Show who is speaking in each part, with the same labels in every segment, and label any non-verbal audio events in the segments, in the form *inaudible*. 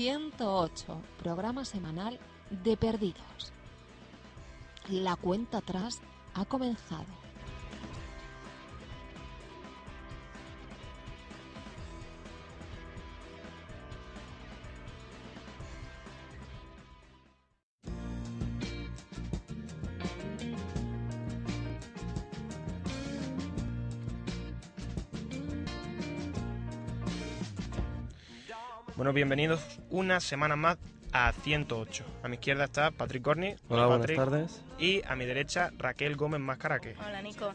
Speaker 1: 108, programa semanal de Perdidos. La cuenta atrás ha comenzado.
Speaker 2: Bienvenidos una semana más a 108. A mi izquierda está Patrick Corny.
Speaker 3: Hola, buenas
Speaker 2: Patrick.
Speaker 3: tardes.
Speaker 2: Y a mi derecha Raquel Gómez Mascaraque.
Speaker 4: Hola, Nico.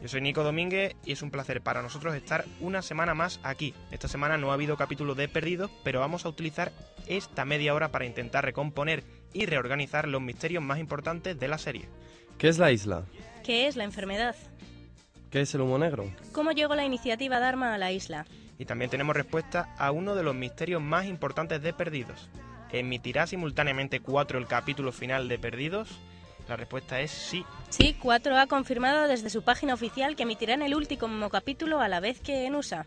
Speaker 2: Yo soy Nico Domínguez y es un placer para nosotros estar una semana más aquí. Esta semana no ha habido capítulo de Perdidos, pero vamos a utilizar esta media hora para intentar recomponer y reorganizar los misterios más importantes de la serie.
Speaker 3: ¿Qué es la isla?
Speaker 4: ¿Qué es la enfermedad?
Speaker 3: ¿Qué es el humo negro?
Speaker 4: ¿Cómo llegó la iniciativa Dharma a la isla?
Speaker 2: Y también tenemos respuesta a uno de los misterios más importantes de Perdidos. ¿Emitirá simultáneamente 4 el capítulo final de Perdidos? La respuesta es sí.
Speaker 4: Sí, 4 ha confirmado desde su página oficial que emitirán el último capítulo a la vez que en USA.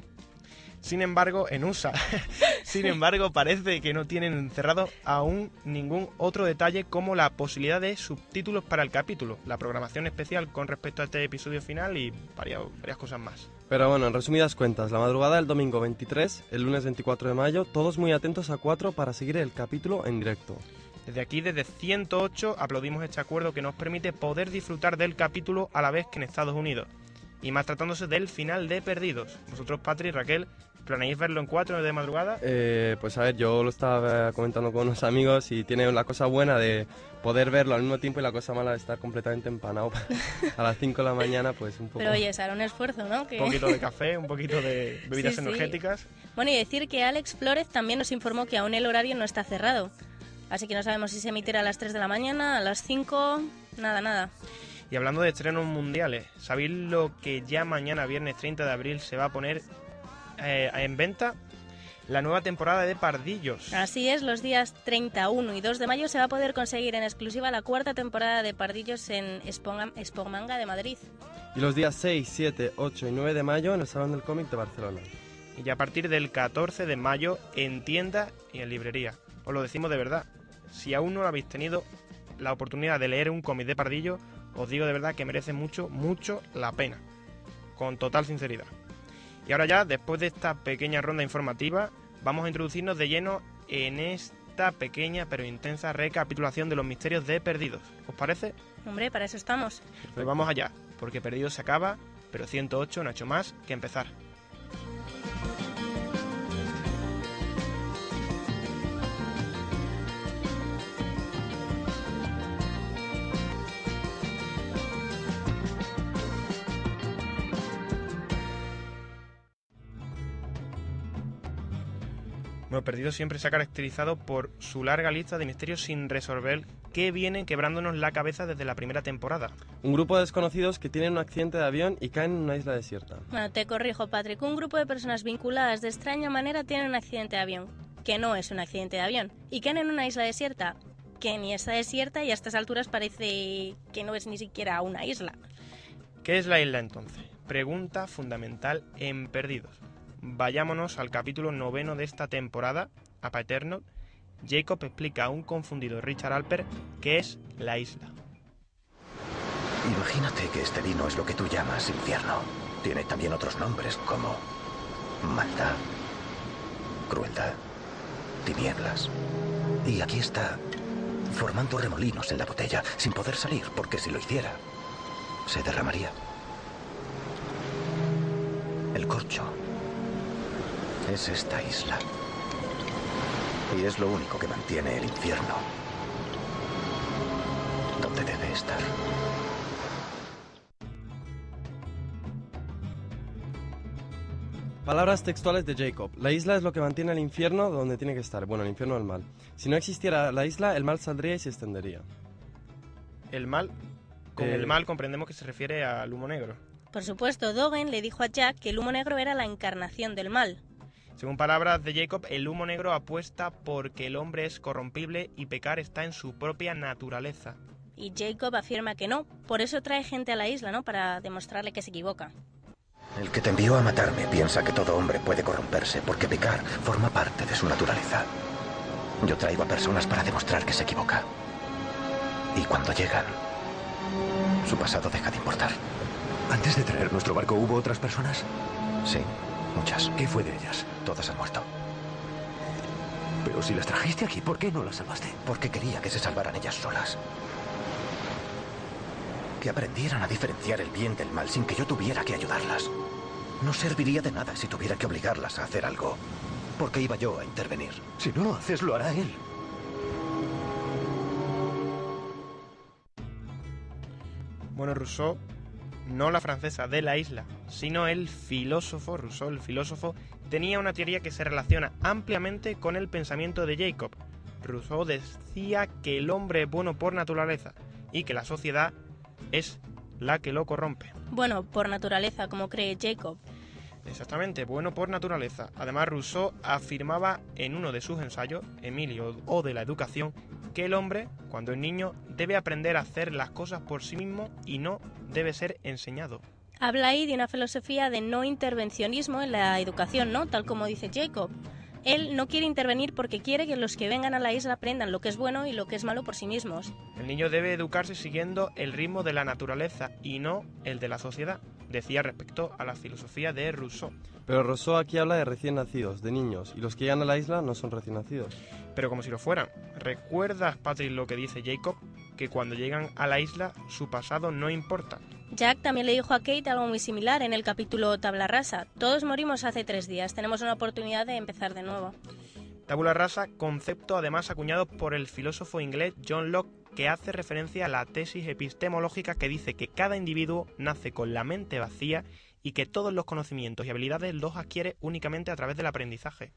Speaker 2: Sin embargo, en USA, *laughs* sin embargo, parece que no tienen cerrado aún ningún otro detalle como la posibilidad de subtítulos para el capítulo, la programación especial con respecto a este episodio final y varias, varias cosas más.
Speaker 3: Pero bueno, en resumidas cuentas, la madrugada del domingo 23, el lunes 24 de mayo, todos muy atentos a 4 para seguir el capítulo en directo.
Speaker 2: Desde aquí, desde 108, aplaudimos este acuerdo que nos permite poder disfrutar del capítulo a la vez que en Estados Unidos. Y más tratándose del final de Perdidos. Vosotros, Patri y Raquel, ¿planeáis verlo en 4 de madrugada?
Speaker 3: Eh, pues a ver, yo lo estaba comentando con unos amigos y tiene la cosa buena de poder verlo al mismo tiempo y la cosa mala de estar completamente empanado *laughs* a las 5 de la mañana, pues un poco...
Speaker 4: Pero oye, será un esfuerzo, ¿no? Que-
Speaker 2: Un poquito de café, un poquito de *laughs* bebidas
Speaker 4: Sí, sí.
Speaker 2: energéticas.
Speaker 4: Bueno, y decir que Alex Flores también nos informó que aún el horario no está cerrado. Así que no sabemos si se emitirá a las 3 de la mañana, a las 5, nada, nada.
Speaker 2: Y hablando de estrenos mundiales, ¿sabéis lo que ya mañana, viernes 30 de abril, se va a poner eh, en venta? La nueva temporada de Pardillos.
Speaker 4: Así es, los días 31 y 2 de mayo se va a poder conseguir en exclusiva la cuarta temporada de Pardillos en Expomanga de Madrid.
Speaker 3: Y los días 6, 7, 8 y 9 de mayo en el Salón del Cómic de Barcelona.
Speaker 2: Y ya a partir del 14 de mayo en tienda y en librería. Os lo decimos de verdad. Si aún no habéis tenido la oportunidad de leer un cómic de Pardillo, os digo de verdad que merece mucho, mucho la pena. Con total sinceridad. Y ahora ya, después de esta pequeña ronda informativa, vamos a introducirnos de lleno en esta pequeña pero intensa recapitulación de los misterios de Perdidos. ¿Os parece?
Speaker 4: Hombre, para eso estamos.
Speaker 2: Pues vamos allá, porque Perdidos se acaba, pero 108 no ha hecho más que empezar. Perdidos siempre se ha caracterizado por su larga lista de misterios sin resolver que vienen quebrándonos la cabeza desde la primera temporada.
Speaker 3: Un grupo de desconocidos que tienen un accidente de avión y caen en una isla desierta.
Speaker 4: Bueno, te corrijo, Patrick. Un grupo de personas vinculadas de extraña manera tienen un accidente de avión, que no es un accidente de avión, y caen en una isla desierta, que ni está desierta y a estas alturas parece que no es ni siquiera una isla.
Speaker 2: ¿Qué es la isla entonces? Pregunta fundamental en Perdidos. Vayámonos al capítulo noveno de esta temporada, a Paterno. Jacob explica a un confundido Richard Alper qué es la isla.
Speaker 5: Imagínate que este vino es lo que tú llamas infierno. Tiene también otros nombres como maldad, crueldad, tinieblas. Y aquí está, formando remolinos en la botella, sin poder salir, porque si lo hiciera, se derramaría. El corcho es esta isla. Y es lo único que mantiene el infierno donde debe estar.
Speaker 3: Palabras textuales de Jacob. La isla es lo que mantiene el infierno donde tiene que estar. Bueno, el infierno del mal. Si no existiera la isla, el mal saldría y se extendería.
Speaker 2: El mal, con
Speaker 3: Eh,
Speaker 2: el mal comprendemos que se refiere al humo negro.
Speaker 4: Por supuesto, Dogen le dijo a Jack que el humo negro era la encarnación del mal.
Speaker 2: Según palabras de Jacob, el humo negro apuesta porque el hombre es corrompible y pecar está en su propia naturaleza.
Speaker 4: Y Jacob afirma que no, por eso trae gente a la isla, ¿no? Para demostrarle que se equivoca.
Speaker 5: El que te envió a matarme piensa que todo hombre puede corromperse porque pecar forma parte de su naturaleza. Yo traigo a personas para demostrar que se equivoca. Y cuando llegan, su pasado deja de importar.
Speaker 6: Antes de traer nuestro barco, ¿hubo otras personas?
Speaker 5: Sí, muchas.
Speaker 6: ¿Qué fue de ellas?
Speaker 5: Todas han muerto.
Speaker 6: Pero si las trajiste aquí, ¿por qué no las salvaste?
Speaker 5: Porque quería que se salvaran ellas solas. Que aprendieran a diferenciar el bien del mal sin que yo tuviera que ayudarlas. No serviría de nada si tuviera que obligarlas a hacer algo. Porque iba yo a intervenir.
Speaker 6: Si no lo haces, lo hará él.
Speaker 2: Bueno, Rousseau, no la francesa de la isla, sino el filósofo Rousseau, el filósofo, tenía una teoría que se relaciona ampliamente con el pensamiento de Jacob. Rousseau decía que el hombre es bueno por naturaleza y que la sociedad es la que lo corrompe.
Speaker 4: Bueno, por naturaleza, como cree Jacob.
Speaker 2: Exactamente, bueno por naturaleza. Además, Rousseau afirmaba en uno de sus ensayos, Emilio o de la educación, que el hombre, cuando es niño, debe aprender a hacer las cosas por sí mismo y no debe ser enseñado.
Speaker 4: Habla ahí de una filosofía de no intervencionismo en la educación, ¿no? Tal como dice Jacob. Él no quiere intervenir porque quiere que los que vengan a la isla aprendan lo que es bueno y lo que es malo por sí mismos.
Speaker 2: El niño debe educarse siguiendo el ritmo de la naturaleza y no el de la sociedad, decía respecto a la filosofía de Rousseau.
Speaker 3: Pero Rousseau aquí habla de recién nacidos, de niños, y los que llegan a la isla no son recién nacidos.
Speaker 2: Pero como si lo fueran. ¿Recuerdas, Patrick, lo que dice Jacob? Que cuando llegan a la isla su pasado no importa.
Speaker 4: Jack también le dijo a Kate algo muy similar en el capítulo Tabla Rasa. Todos morimos hace tres días, tenemos una oportunidad de empezar de nuevo.
Speaker 2: Tabula rasa, concepto además acuñado por el filósofo inglés John Locke, que hace referencia a la tesis epistemológica que dice que cada individuo nace con la mente vacía y que todos los conocimientos y habilidades los adquiere únicamente a través del aprendizaje.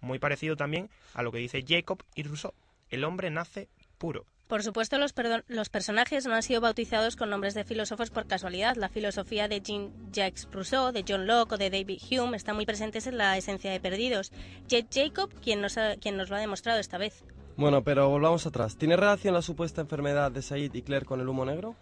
Speaker 2: Muy parecido también a lo que dice Jacob y Rousseau. El hombre nace puro.
Speaker 4: Por supuesto, los, los, personajes no han sido bautizados con nombres de filósofos por casualidad. La filosofía de Jean-Jacques Rousseau, de John Locke o de David Hume están muy presentes en la esencia de Perdidos. Jet Jacob, quien nos, ha, quien nos lo ha demostrado esta vez.
Speaker 3: Bueno, pero volvamos atrás. ¿Tiene relación la supuesta enfermedad de Said y Claire con el humo negro?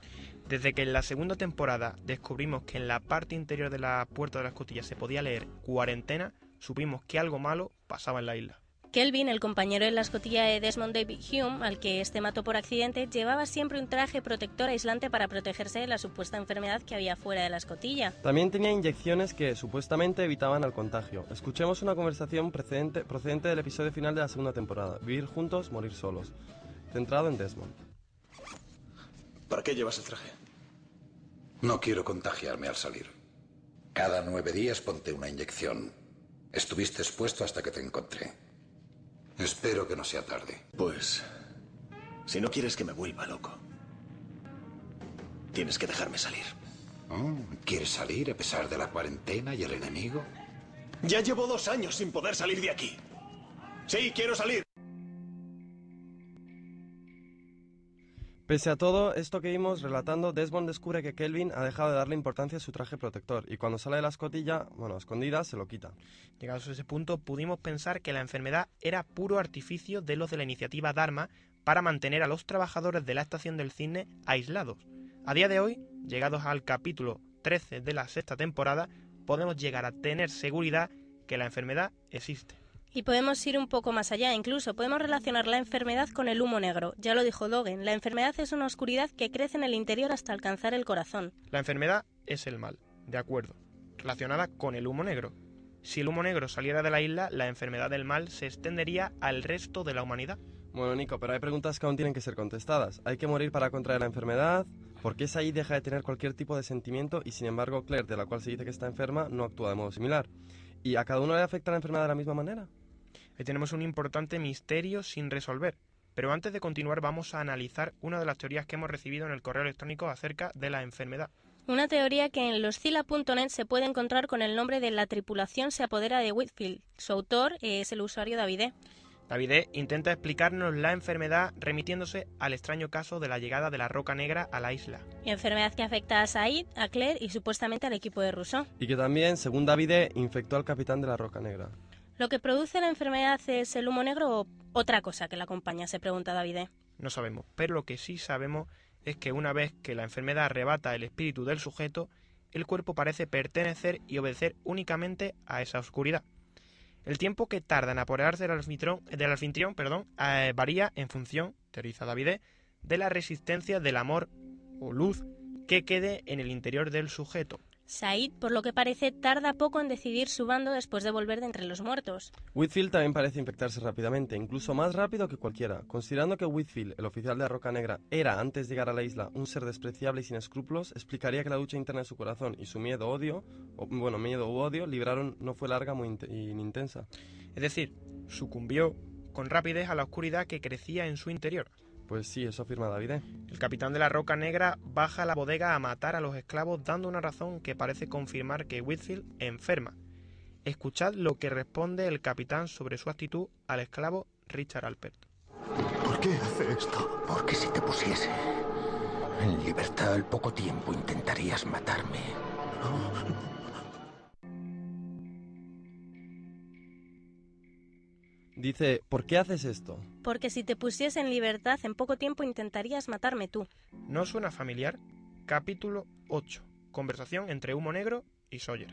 Speaker 2: Desde que en la segunda temporada descubrimos que en la parte interior de la puerta de la escotilla se podía leer cuarentena, supimos que algo malo pasaba en la isla.
Speaker 4: Kelvin, el compañero en la escotilla de Desmond David Hume, al que este mató por accidente, llevaba siempre un traje protector aislante para protegerse de la supuesta enfermedad que había fuera de la escotilla.
Speaker 3: También tenía inyecciones que supuestamente evitaban el contagio. Escuchemos una conversación precedente, procedente del episodio final de la segunda temporada, Vivir juntos, morir solos, centrado en Desmond.
Speaker 7: ¿Para qué llevas el traje?
Speaker 8: No quiero contagiarme al salir. Cada nueve días ponte una inyección. Estuviste expuesto hasta que te encontré. Espero que no sea tarde.
Speaker 7: Pues, si no quieres que me vuelva loco, tienes que dejarme salir.
Speaker 8: Oh, ¿Quieres salir a pesar de la cuarentena y el enemigo?
Speaker 7: Ya llevo dos años sin poder salir de aquí. Sí, quiero salir.
Speaker 3: Pese a todo esto que vimos relatando, Desmond descubre que Kelvin ha dejado de darle importancia a su traje protector y cuando sale de la escotilla, bueno, escondida, se lo quita.
Speaker 2: Llegados a ese punto, pudimos pensar que la enfermedad era puro artificio de los de la iniciativa Dharma para mantener a los trabajadores de la estación del cine aislados. A día de hoy, llegados al capítulo 13 de la sexta temporada, podemos llegar a tener seguridad que la enfermedad existe.
Speaker 4: Y podemos ir un poco más allá, incluso podemos relacionar la enfermedad con el humo negro. Ya lo dijo Dogen, la enfermedad es una oscuridad que crece en el interior hasta alcanzar el corazón.
Speaker 2: La enfermedad es el mal, de acuerdo, relacionada con el humo negro. Si el humo negro saliera de la isla, la enfermedad del mal se extendería al resto de la humanidad.
Speaker 3: Bueno, Nico, pero hay preguntas que aún tienen que ser contestadas. ¿Hay que morir para contraer la enfermedad? ¿Por qué Said deja de tener cualquier tipo de sentimiento y sin embargo Claire, de la cual se dice que está enferma, no actúa de modo similar? ¿Y a cada uno le afecta la enfermedad de la misma manera?
Speaker 2: Tenemos un importante misterio sin resolver. Pero antes de continuar vamos a analizar una de las teorías que hemos recibido en el correo electrónico acerca de la enfermedad.
Speaker 4: Una teoría que en loscila.net se puede encontrar con el nombre de La tripulación se apodera de Whitfield. Su autor es el usuario David
Speaker 2: David intenta explicarnos la enfermedad remitiéndose al extraño caso de la llegada de la roca negra a la isla.
Speaker 4: Enfermedad que afecta a Said, a Claire y supuestamente al equipo de Rousseau.
Speaker 3: Y que también, según David, infectó al capitán de la roca negra.
Speaker 4: ¿Lo que produce la enfermedad es el humo negro o otra cosa que la acompaña? Se pregunta David.
Speaker 2: No sabemos, pero lo que sí sabemos es que una vez que la enfermedad arrebata el espíritu del sujeto, el cuerpo parece pertenecer y obedecer únicamente a esa oscuridad. El tiempo que tarda en apoderarse del anfitrión, del anfitrión perdón, eh, varía en función, teoriza David, de la resistencia del amor o luz que quede en el interior del sujeto.
Speaker 4: Said, por lo que parece, tarda poco en decidir su bando después de volver de entre los muertos.
Speaker 3: Whitfield también parece infectarse rápidamente, incluso más rápido que cualquiera. Considerando que Whitfield, el oficial de la Roca Negra, era, antes de llegar a la isla, un ser despreciable y sin escrúpulos, explicaría que la lucha interna de su corazón y su miedo-odio, o bueno, miedo u odio, libraron no fue larga muy ni intensa.
Speaker 2: Es decir, sucumbió con rapidez a la oscuridad que crecía en su interior.
Speaker 3: Pues sí, eso afirma David.
Speaker 2: El capitán de la Roca Negra baja a la bodega a matar a los esclavos dando una razón que parece confirmar que Whitfield enferma. Escuchad lo que responde el capitán sobre su actitud al esclavo Richard Alpert.
Speaker 6: ¿Por qué hace esto?
Speaker 5: Porque si te pusiese en libertad al poco tiempo intentarías matarme.
Speaker 3: Dice, ¿por qué haces esto?
Speaker 4: Porque si te pusiese en libertad en poco tiempo intentarías matarme tú.
Speaker 2: ¿No suena familiar? Capítulo 8. Conversación entre Humo Negro y Sawyer.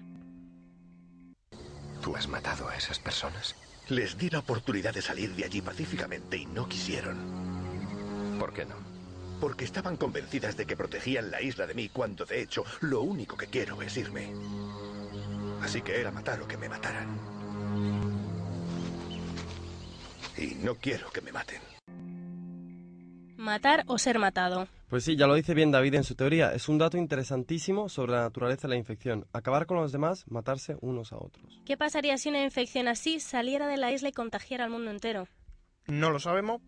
Speaker 5: ¿Tú has matado a esas personas?
Speaker 9: Les di la oportunidad de salir de allí pacíficamente y no quisieron.
Speaker 5: ¿Por qué no?
Speaker 9: Porque estaban convencidas de que protegían la isla de mí cuando de hecho lo único que quiero es irme. Así que era matar o que me mataran. Y no quiero que me maten.
Speaker 4: Matar o ser matado.
Speaker 3: Pues sí, ya lo dice bien David en su teoría. Es un dato interesantísimo sobre la naturaleza de la infección. Acabar con los demás, matarse unos a otros.
Speaker 4: ¿Qué pasaría si una infección así saliera de la isla y contagiara al mundo entero?
Speaker 2: No lo sabemos,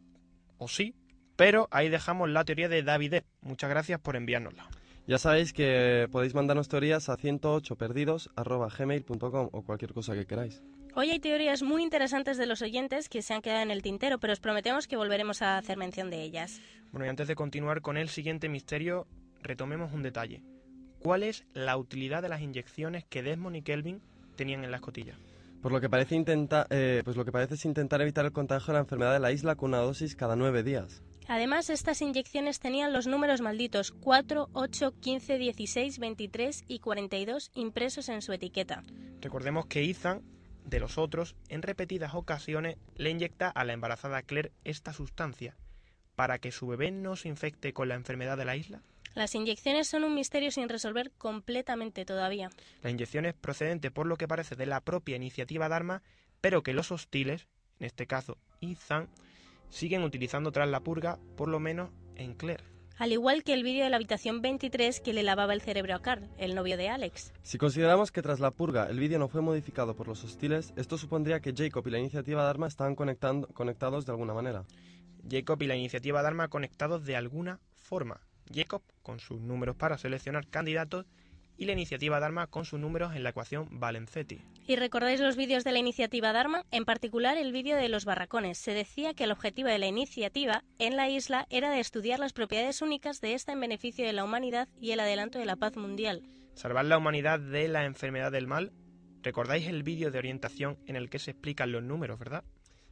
Speaker 2: o sí, pero ahí dejamos la teoría de David. Muchas gracias por enviárnosla.
Speaker 3: Ya sabéis que podéis mandarnos teorías a 108perdidos.gmail.com o cualquier cosa que queráis.
Speaker 4: Hoy hay teorías muy interesantes de los oyentes que se han quedado en el tintero, pero os prometemos que volveremos a hacer mención de ellas.
Speaker 2: Bueno, y antes de continuar con el siguiente misterio, retomemos un detalle. ¿Cuál es la utilidad de las inyecciones que Desmond y Kelvin tenían en la escotilla?
Speaker 3: Por lo que parece intenta, eh, pues lo que parece es intentar evitar el contagio de la enfermedad de la isla con una dosis cada nueve días.
Speaker 4: Además, estas inyecciones tenían los números malditos 4, 8, 15, 16, 23 y 42 impresos en su etiqueta.
Speaker 2: Recordemos que Ethan, de los otros, en repetidas ocasiones le inyecta a la embarazada Claire esta sustancia para que su bebé no se infecte con la enfermedad de la isla.
Speaker 4: Las inyecciones son un misterio sin resolver completamente todavía.
Speaker 2: La inyección es procedente por lo que parece de la propia iniciativa Dharma, pero que los hostiles, en este caso Ethan, siguen utilizando tras la purga, por lo menos en Claire.
Speaker 4: Al igual que el vídeo de la habitación 23 que le lavaba el cerebro a Carl, el novio de Alex.
Speaker 3: Si consideramos que tras la purga el vídeo no fue modificado por los hostiles, esto supondría que Jacob y la iniciativa Dharma estaban conectando- conectados de alguna manera.
Speaker 2: Jacob y la iniciativa Dharma conectados de alguna forma. Jacob con sus números para seleccionar candidatos y la iniciativa Dharma con sus números en la ecuación Valenzetti.
Speaker 4: ¿Y recordáis los vídeos de la iniciativa Dharma? En particular el vídeo de los barracones. Se decía que el objetivo de la iniciativa en la isla era de estudiar las propiedades únicas de esta en beneficio de la humanidad y el adelanto de la paz mundial.
Speaker 2: Salvar la humanidad de la enfermedad del mal. ¿Recordáis el vídeo de orientación en el que se explican los números, verdad?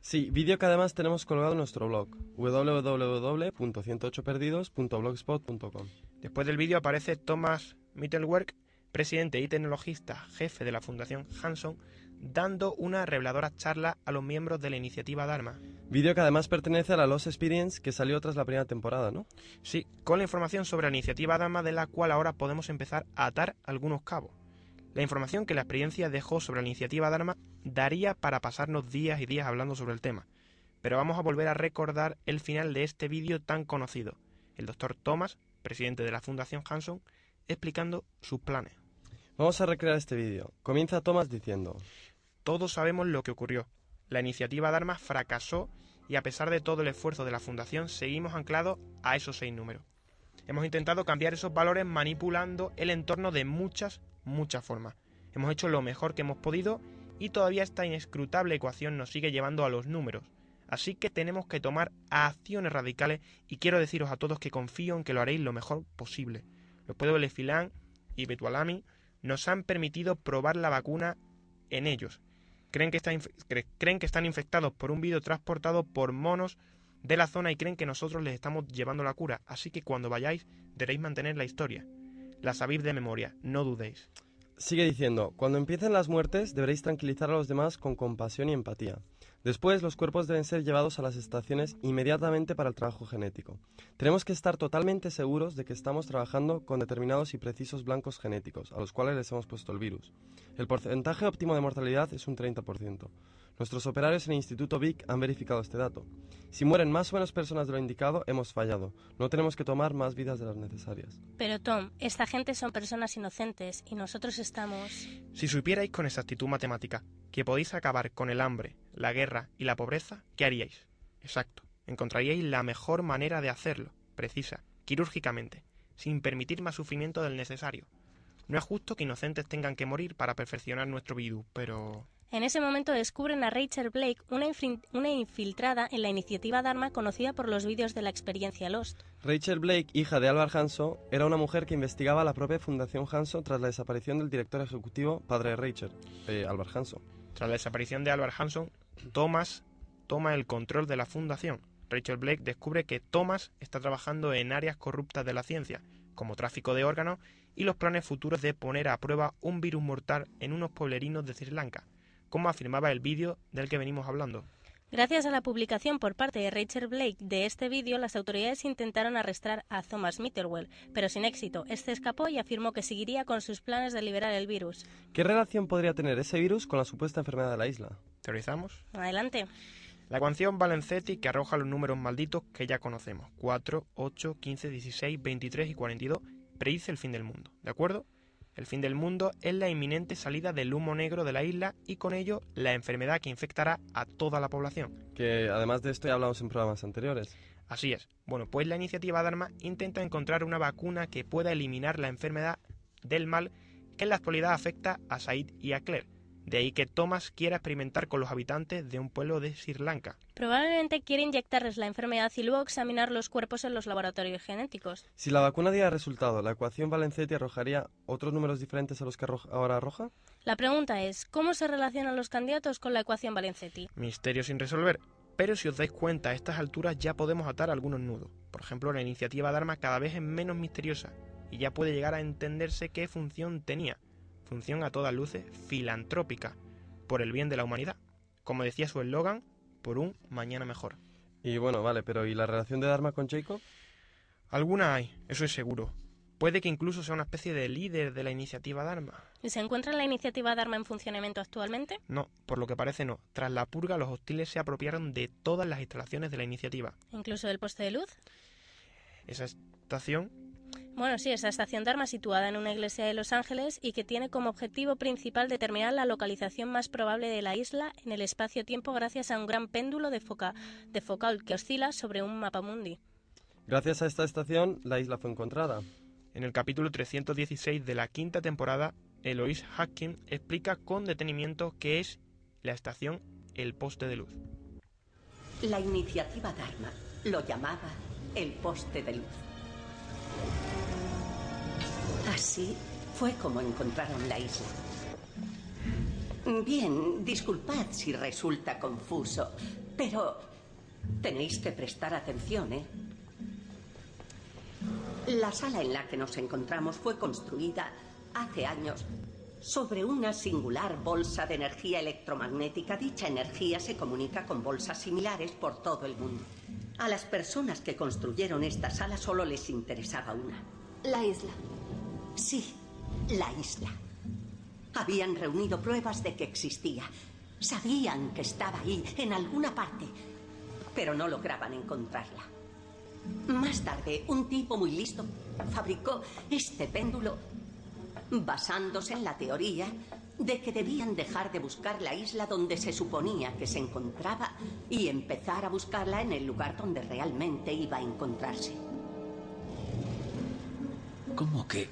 Speaker 3: Sí, vídeo que además tenemos colgado en nuestro blog, www.108perdidos.blogspot.com.
Speaker 2: Después del vídeo aparece Thomas Mittelwerk, presidente y tecnologista jefe de la Fundación Hanson, dando una reveladora charla a los miembros de la iniciativa Dharma.
Speaker 3: Vídeo que además pertenece a la Lost Experience que salió tras la primera temporada, ¿no?
Speaker 2: Sí, con la información sobre la iniciativa Dharma de la cual ahora podemos empezar a atar algunos cabos. La información que la experiencia dejó sobre la iniciativa Dharma daría para pasarnos días y días hablando sobre el tema. Pero vamos a volver a recordar el final de este vídeo tan conocido. El doctor Thomas, presidente de la Fundación Hanson, explicando sus planes.
Speaker 3: Vamos a recrear este vídeo. Comienza Thomas diciendo,
Speaker 2: Todos sabemos lo que ocurrió. La iniciativa Dharma fracasó y a pesar de todo el esfuerzo de la Fundación seguimos anclados a esos seis números. Hemos intentado cambiar esos valores manipulando el entorno de muchas, muchas formas. Hemos hecho lo mejor que hemos podido y todavía esta inescrutable ecuación nos sigue llevando a los números. Así que tenemos que tomar acciones radicales y quiero deciros a todos que confío en que lo haréis lo mejor posible. Los pueblos de Filán y Betualami nos han permitido probar la vacuna en ellos. Creen que, creen que están infectados por un virus transportado por monos de la zona y creen que nosotros les estamos llevando la cura. Así que cuando vayáis debéis mantener la historia. La sabéis de memoria, no dudéis.
Speaker 3: Sigue diciendo, cuando empiecen las muertes deberéis tranquilizar a los demás con compasión y empatía. Después, los cuerpos deben ser llevados a las estaciones inmediatamente para el trabajo genético. Tenemos que estar totalmente seguros de que estamos trabajando con determinados y precisos blancos genéticos, a los cuales les hemos puesto el virus. El porcentaje óptimo de mortalidad es un 30%. Nuestros operarios en el Instituto Vic han verificado este dato. Si mueren más o menos personas de lo indicado, hemos fallado. No tenemos que tomar más vidas de las necesarias.
Speaker 4: Pero Tom, esta gente son personas inocentes y nosotros estamos...
Speaker 2: Si supierais con exactitud matemática que podéis acabar con el hambre, la guerra y la pobreza, ¿qué haríais? Exacto. Encontraríais la mejor manera de hacerlo, precisa, quirúrgicamente, sin permitir más sufrimiento del necesario. No es justo que inocentes tengan que morir para perfeccionar nuestro virus, pero...
Speaker 4: En ese momento descubren a Rachel Blake, una, infil- una infiltrada en la iniciativa Dharma conocida por los vídeos de la experiencia Lost.
Speaker 3: Rachel Blake, hija de Alvar Hanso, era una mujer que investigaba la propia Fundación Hanso tras la desaparición del director ejecutivo, padre de Rachel, eh, Alvar Hanso.
Speaker 2: Tras la desaparición de Albert Hanson, Thomas toma el control de la fundación. Rachel Blake descubre que Thomas está trabajando en áreas corruptas de la ciencia, como tráfico de órganos y los planes futuros de poner a prueba un virus mortal en unos pueblerinos de Sri Lanka, como afirmaba el vídeo del que venimos hablando.
Speaker 4: Gracias a la publicación por parte de Rachel Blake de este vídeo, las autoridades intentaron arrestar a Thomas Mitterwell, pero sin éxito. Este escapó y afirmó que seguiría con sus planes de liberar el virus.
Speaker 3: ¿Qué relación podría tener ese virus con la supuesta enfermedad de la isla?
Speaker 2: ¿Teorizamos?
Speaker 4: Adelante.
Speaker 2: La ecuación Valenzetti que arroja los números malditos que ya conocemos, 4, 8, 15, 16, 23 y 42, predice el fin del mundo, ¿de acuerdo? El fin del mundo es la inminente salida del humo negro de la isla y con ello la enfermedad que infectará a toda la población.
Speaker 3: Que además de esto ya hablamos en programas anteriores.
Speaker 2: Así es. Bueno, pues la iniciativa Dharma intenta encontrar una vacuna que pueda eliminar la enfermedad del mal que en la actualidad afecta a Said y a Claire. De ahí que Thomas quiera experimentar con los habitantes de un pueblo de Sri Lanka.
Speaker 4: Probablemente quiere inyectarles la enfermedad y luego examinar los cuerpos en los laboratorios genéticos.
Speaker 3: Si la vacuna diera resultado, ¿la ecuación Valenzetti arrojaría otros números diferentes a los que ahora arroja?
Speaker 4: La pregunta es, ¿cómo se relacionan los candidatos con la ecuación Valenzetti?
Speaker 2: Misterio sin resolver. Pero si os dais cuenta, a estas alturas ya podemos atar algunos nudos. Por ejemplo, la iniciativa Dharma cada vez es menos misteriosa y ya puede llegar a entenderse qué función tenía. Función a todas luces filantrópica, por el bien de la humanidad. Como decía su eslogan, por un mañana mejor.
Speaker 3: Y bueno, vale, pero ¿y la relación de Dharma con Jacob?
Speaker 2: Alguna hay, eso es seguro. Puede que incluso sea una especie de líder de la iniciativa Dharma.
Speaker 4: ¿Y se encuentra la iniciativa Dharma en funcionamiento actualmente?
Speaker 2: No, por lo que parece no. Tras la purga, los hostiles se apropiaron de todas las instalaciones de la iniciativa.
Speaker 4: ¿Incluso del poste de luz?
Speaker 2: Esa estación
Speaker 4: Bueno, sí, esa estación Dharma situada en una iglesia de Los Ángeles y que tiene como objetivo principal determinar la localización más probable de la isla en el espacio-tiempo gracias a un gran péndulo de, foca de focal que oscila sobre un mapa mundi.
Speaker 3: Gracias a esta estación, la isla fue encontrada.
Speaker 2: En el capítulo 316 de la quinta temporada, Eloise Hacking explica con detenimiento qué es la estación El Poste de Luz.
Speaker 10: La iniciativa Dharma lo llamaba el poste de luz. Así fue como encontraron la isla. Bien, disculpad si resulta confuso, pero tenéis que prestar atención, ¿eh? La sala en la que nos encontramos fue construida hace años sobre una singular bolsa de energía electromagnética. Dicha energía se comunica con bolsas similares por todo el mundo. A las personas que construyeron esta sala solo les interesaba una.
Speaker 11: La isla.
Speaker 10: Sí, la isla. Habían reunido pruebas de que existía. Sabían que estaba ahí, en alguna parte, pero no lograban encontrarla. Más tarde, un tipo muy listo fabricó este péndulo basándose en la teoría de que debían dejar de buscar la isla donde se suponía que se encontraba y empezar a buscarla en el lugar donde realmente iba a encontrarse.
Speaker 12: ¿Cómo que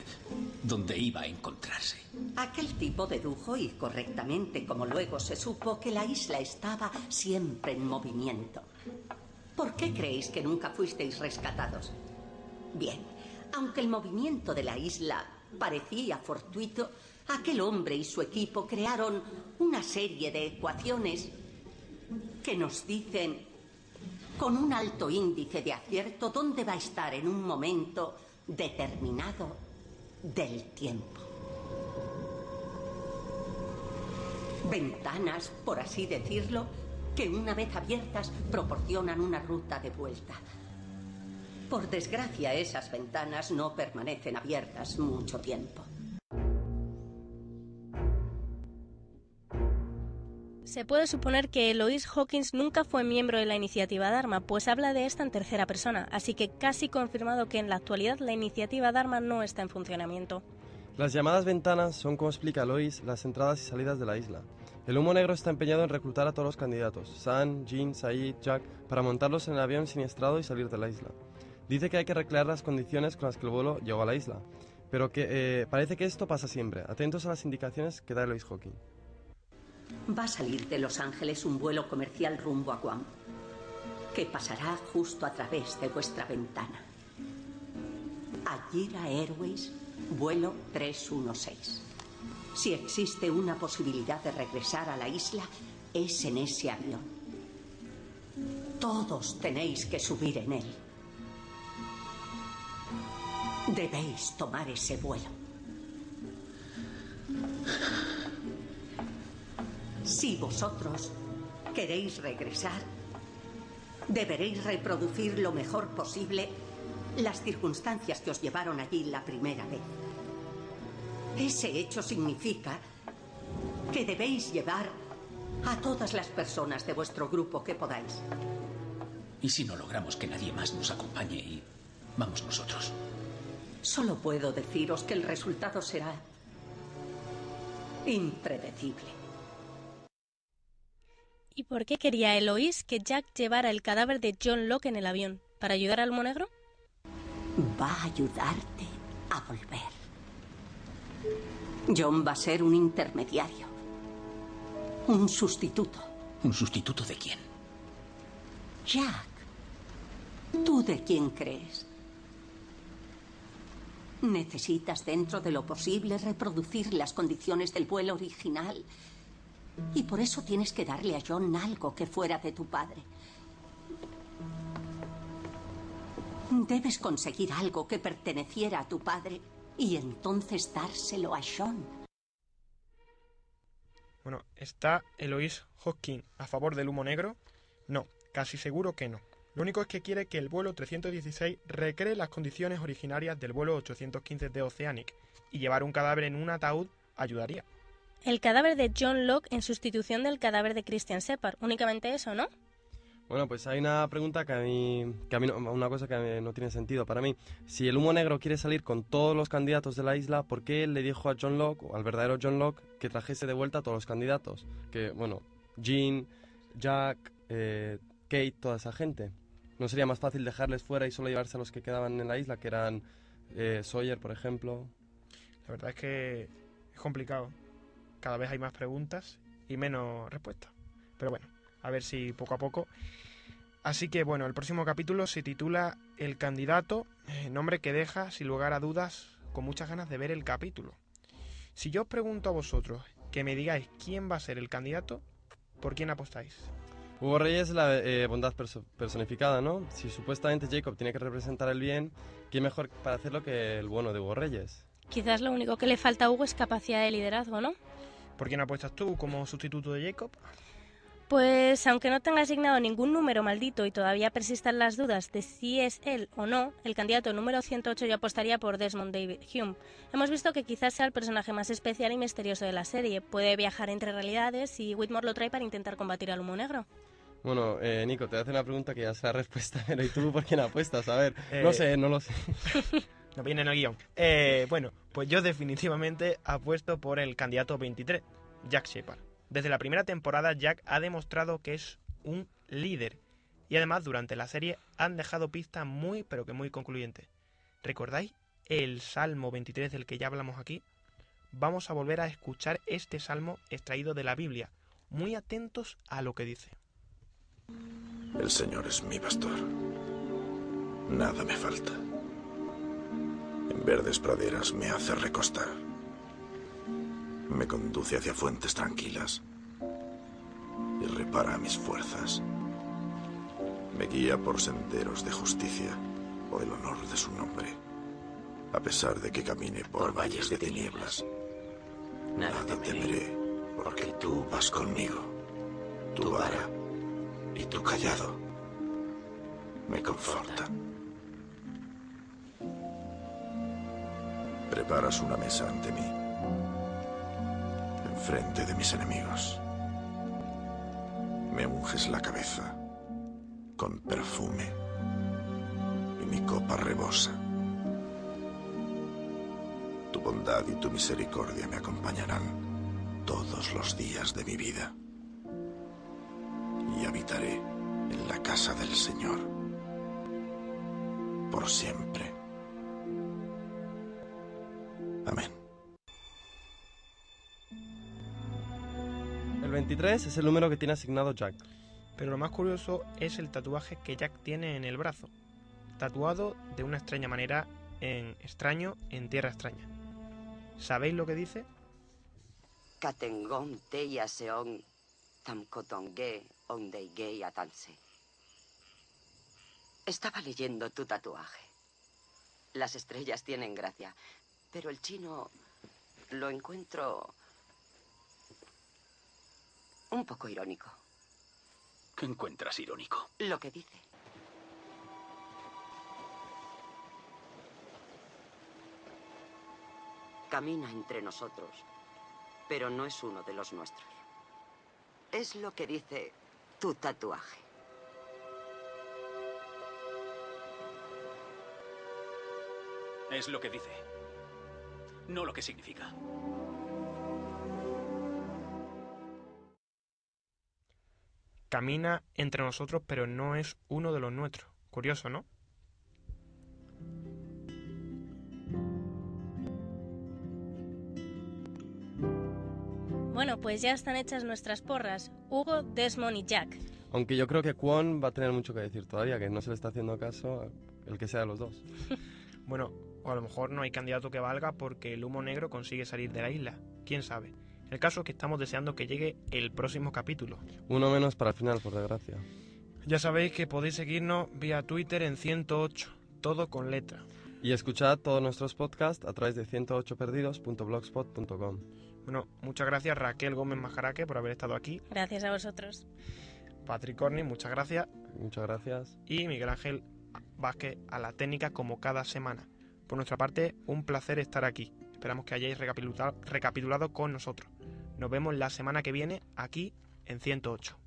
Speaker 12: dónde iba a encontrarse?
Speaker 10: Aquel tipo dedujo, y correctamente como luego se supo, que la isla estaba siempre en movimiento. ¿Por qué creéis que nunca fuisteis rescatados? Bien, aunque el movimiento de la isla parecía fortuito, aquel hombre y su equipo crearon una serie de ecuaciones que nos dicen con un alto índice de acierto dónde va a estar en un momento determinado del tiempo. Ventanas, por así decirlo, que una vez abiertas proporcionan una ruta de vuelta. Por desgracia, esas ventanas no permanecen abiertas mucho tiempo.
Speaker 4: Se puede suponer que Eloise Hawkins nunca fue miembro de la iniciativa Dharma, pues habla de esta en tercera persona, así que casi confirmado que en la actualidad la iniciativa Dharma no está en funcionamiento.
Speaker 3: Las llamadas ventanas son, como explica Lois, las entradas y salidas de la isla. El humo negro está empeñado en reclutar a todos los candidatos, San, Jean, Said, Jack, para montarlos en el avión siniestrado y salir de la isla. Dice que hay que recrear las condiciones con las que el vuelo llegó a la isla, pero que eh, parece que esto pasa siempre. Atentos a las indicaciones que da Lois Hawking.
Speaker 10: Va a salir de Los Ángeles un vuelo comercial rumbo a Guam, que pasará justo a través de vuestra ventana. Agira Airways, vuelo 316. Si existe una posibilidad de regresar a la isla, es en ese avión. Todos tenéis que subir en él. Debéis tomar ese vuelo. Si vosotros queréis regresar, deberéis reproducir lo mejor posible las circunstancias que os llevaron allí la primera vez. Ese hecho significa que debéis llevar a todas las personas de vuestro grupo que podáis.
Speaker 12: ¿Y si no logramos que nadie más nos acompañe y vamos nosotros?
Speaker 10: Solo puedo deciros que el resultado será impredecible.
Speaker 4: ¿Y por qué quería Eloise que Jack llevara el cadáver de John Locke en el avión? ¿Para ayudar al humo negro?
Speaker 10: Va a ayudarte a volver. John va a ser un intermediario. Un sustituto.
Speaker 12: ¿Un sustituto de quién?
Speaker 10: Jack. ¿Tú de quién crees? Necesitas, dentro de lo posible, reproducir las condiciones del vuelo original. Y por eso tienes que darle a John algo que fuera de tu padre. Debes conseguir algo que perteneciera a tu padre y entonces dárselo a John.
Speaker 2: Bueno, ¿está Eloise Hawking a favor del humo negro? No, casi seguro que no. Lo único es que quiere que el vuelo 316 recree las condiciones originarias del vuelo 815 de Oceanic y llevar un cadáver en un ataúd ayudaría.
Speaker 4: El cadáver de John Locke en sustitución del cadáver de Christian Shepard. Únicamente eso, ¿no?
Speaker 3: Bueno, pues hay una pregunta que a mí, que a mí no, una cosa que no tiene sentido para mí. Si el humo negro quiere salir con todos los candidatos de la isla, ¿por qué le dijo a John Locke, o al verdadero John Locke, que trajese de vuelta a todos los candidatos? Que, bueno, Jean, Jack, eh, Kate, toda esa gente. ¿No sería más fácil dejarles fuera y solo llevarse a los que quedaban en la isla, que eran eh, Sawyer, por ejemplo?
Speaker 2: La verdad es que es complicado. Cada vez hay más preguntas y menos respuestas. Pero bueno, a ver si poco a poco. Así que bueno, el próximo capítulo se titula El candidato, eh, nombre que deja sin lugar a dudas con muchas ganas de ver el capítulo. Si yo os pregunto a vosotros que me digáis quién va a ser el candidato, ¿por quién apostáis?
Speaker 3: Hugo Reyes es la eh, bondad personificada, ¿no? Si supuestamente Jacob tiene que representar el bien, ¿quién mejor para hacerlo que el bueno de Hugo Reyes?
Speaker 4: Quizás lo único que le falta a Hugo es capacidad de liderazgo, ¿no?
Speaker 2: ¿Por quién apuestas tú como sustituto de Jacob?
Speaker 4: Pues aunque no tenga asignado ningún número maldito y todavía persistan las dudas de si es él o no, el candidato número 108 yo apostaría por Desmond David Hume. Hemos visto que quizás sea el personaje más especial y misterioso de la serie. Puede viajar entre realidades y Whitmore lo trae para intentar combatir al humo negro.
Speaker 3: Bueno, eh, Nico, te voy a hacer una pregunta que ya sé la respuesta, *laughs* pero ¿y tú por quién apuestas? A ver, no
Speaker 2: Eh,
Speaker 3: sé, no lo sé. *laughs*
Speaker 2: No viene en el guion. Eh, bueno, pues yo definitivamente apuesto por el candidato 23, Jack Shepard. Desde la primera temporada, Jack ha demostrado que es un líder. Y además, durante la serie han dejado pistas muy, pero que muy concluyentes. ¿Recordáis el Salmo 23 del que ya hablamos aquí? Vamos a volver a escuchar este salmo extraído de la Biblia. Muy atentos a lo que dice.
Speaker 8: El Señor es mi pastor. Nada me falta. En verdes praderas me hace recostar. Me conduce hacia fuentes tranquilas y repara mis fuerzas. Me guía por senderos de justicia, por el honor de su nombre. A pesar de que camine por, valles de tinieblas, nada temeré, Porque tú vas conmigo. Tu vara y tu callado me confortan. Preparas una mesa ante mí, enfrente de mis enemigos. Me unges la cabeza con perfume y mi copa rebosa. Tu bondad y tu misericordia me acompañarán todos los días de mi vida. Y habitaré en la casa del Señor por siempre. Amén.
Speaker 3: El 23 es el número que tiene asignado Jack.
Speaker 2: Pero lo más curioso es el tatuaje que Jack tiene en el brazo, tatuado de una extraña manera en extraño en tierra extraña. ¿Sabéis lo que dice?
Speaker 11: Seon tamkotonge ondeige atanse. Estaba leyendo tu tatuaje. Las estrellas tienen gracia, pero el chino lo encuentro un poco irónico.
Speaker 12: ¿Qué encuentras irónico?
Speaker 11: Lo que dice. Camina entre nosotros, pero no es uno de los nuestros. Es lo que dice tu tatuaje.
Speaker 12: Es lo que dice. No lo que significa.
Speaker 2: Camina entre nosotros, pero no es uno de los nuestros. Curioso, ¿no?
Speaker 4: Bueno, pues ya están hechas nuestras porras. Hugo, Desmond y Jack.
Speaker 3: Aunque yo creo que Kwon va a tener mucho que decir todavía, que no se le está haciendo caso el que sea de los dos. *laughs*
Speaker 2: Bueno, o a lo mejor no hay candidato que valga porque el humo negro consigue salir de la isla. ¿Quién sabe? El caso es que estamos deseando que llegue el próximo capítulo.
Speaker 3: Uno menos para el final, por desgracia.
Speaker 2: Ya sabéis que podéis seguirnos vía Twitter en 108, todo con letra.
Speaker 3: Y escuchad todos nuestros podcasts a través de 108perdidos.blogspot.com.
Speaker 2: Bueno, muchas gracias Raquel Gómez Majaraque por haber estado aquí.
Speaker 4: Gracias a vosotros.
Speaker 2: Patrick Corny, muchas gracias.
Speaker 3: Muchas gracias.
Speaker 2: Y Miguel Ángel Vázquez a la técnica como cada semana. Por nuestra parte, un placer estar aquí. Esperamos que hayáis recapitulado, recapitulado con nosotros. Nos vemos la semana que viene aquí en 108.